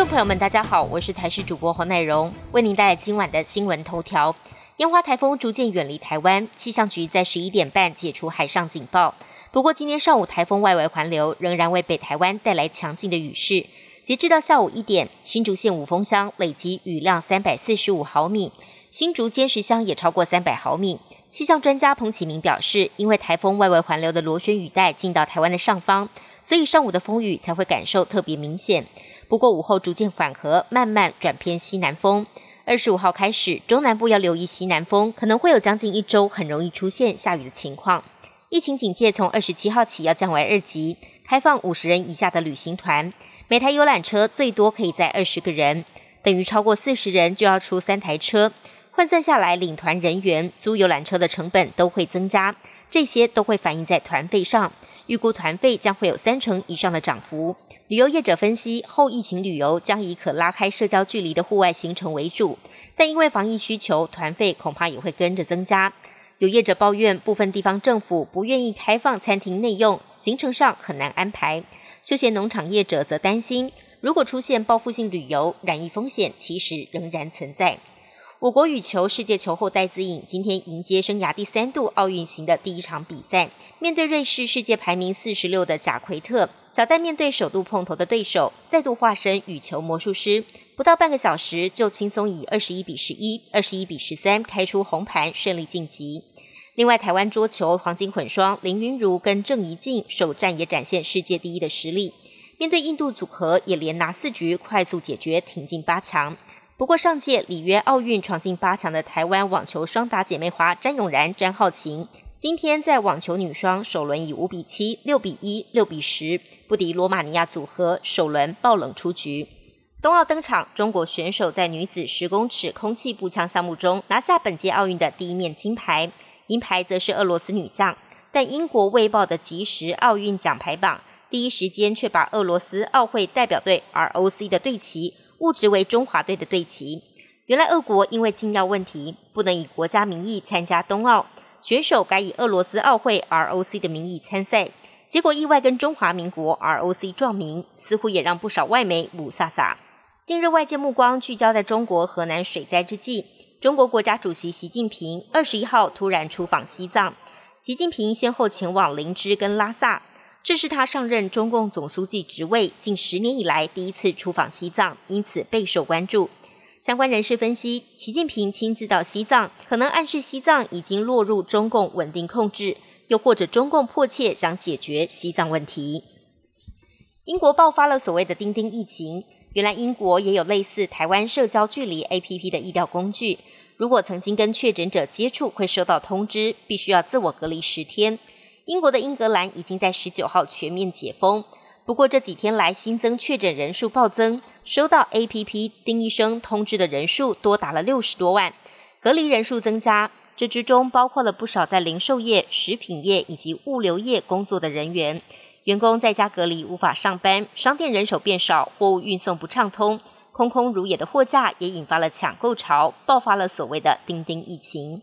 众朋友们，大家好，我是台视主播黄乃荣，为您带来今晚的新闻头条。烟花台风逐渐远离台湾，气象局在十一点半解除海上警报。不过，今天上午台风外围环流仍然为北台湾带来强劲的雨势。截至到下午一点，新竹县五峰乡累积雨量三百四十五毫米，新竹尖石乡也超过三百毫米。气象专家彭启明表示，因为台风外围环流的螺旋雨带进到台湾的上方，所以上午的风雨才会感受特别明显。不过午后逐渐缓和，慢慢转偏西南风。二十五号开始，中南部要留意西南风，可能会有将近一周很容易出现下雨的情况。疫情警戒从二十七号起要降为二级，开放五十人以下的旅行团，每台游览车最多可以载二十个人，等于超过四十人就要出三台车。换算下来，领团人员租游览车的成本都会增加，这些都会反映在团费上。预估团费将会有三成以上的涨幅。旅游业者分析，后疫情旅游将以可拉开社交距离的户外行程为主，但因为防疫需求，团费恐怕也会跟着增加。有业者抱怨，部分地方政府不愿意开放餐厅内用，行程上很难安排。休闲农场业者则担心，如果出现报复性旅游，染疫风险其实仍然存在。我国羽球世界球后戴资颖今天迎接生涯第三度奥运行的第一场比赛，面对瑞士世界排名四十六的贾奎特，小戴面对首度碰头的对手，再度化身羽球魔术师，不到半个小时就轻松以二十一比十一、二十一比十三开出红盘，顺利晋级。另外，台湾桌球黄金混双林云如跟郑怡静首战也展现世界第一的实力，面对印度组合也连拿四局快速解决，挺进八强。不过，上届里约奥运闯进八强的台湾网球双打姐妹花詹永然、詹浩晴，今天在网球女双首轮以五比七、六比一、六比十不敌罗马尼亚组合，首轮爆冷出局。冬奥登场，中国选手在女子十公尺空气步枪项目中拿下本届奥运的第一面金牌，银牌则是俄罗斯女将。但英国《卫报》的即时奥运奖牌榜第一时间却把俄罗斯奥会代表队 ROC 的队旗。误植为中华队的队旗。原来俄国因为禁药问题，不能以国家名义参加冬奥，选手改以俄罗斯奥会 ROC 的名义参赛，结果意外跟中华民国 ROC 撞名，似乎也让不少外媒五撒撒。近日外界目光聚焦在中国河南水灾之际，中国国家主席习近平二十一号突然出访西藏，习近平先后前往林芝跟拉萨。这是他上任中共总书记职位近十年以来第一次出访西藏，因此备受关注。相关人士分析，习近平亲自到西藏，可能暗示西藏已经落入中共稳定控制，又或者中共迫切想解决西藏问题。英国爆发了所谓的“钉钉”疫情，原来英国也有类似台湾社交距离 APP 的医疗工具，如果曾经跟确诊者接触，会收到通知，必须要自我隔离十天。英国的英格兰已经在十九号全面解封，不过这几天来新增确诊人数暴增，收到 APP 丁医生通知的人数多达了六十多万，隔离人数增加，这之中包括了不少在零售业、食品业以及物流业工作的人员，员工在家隔离无法上班，商店人手变少，货物运送不畅通，空空如也的货架也引发了抢购潮，爆发了所谓的钉钉疫情。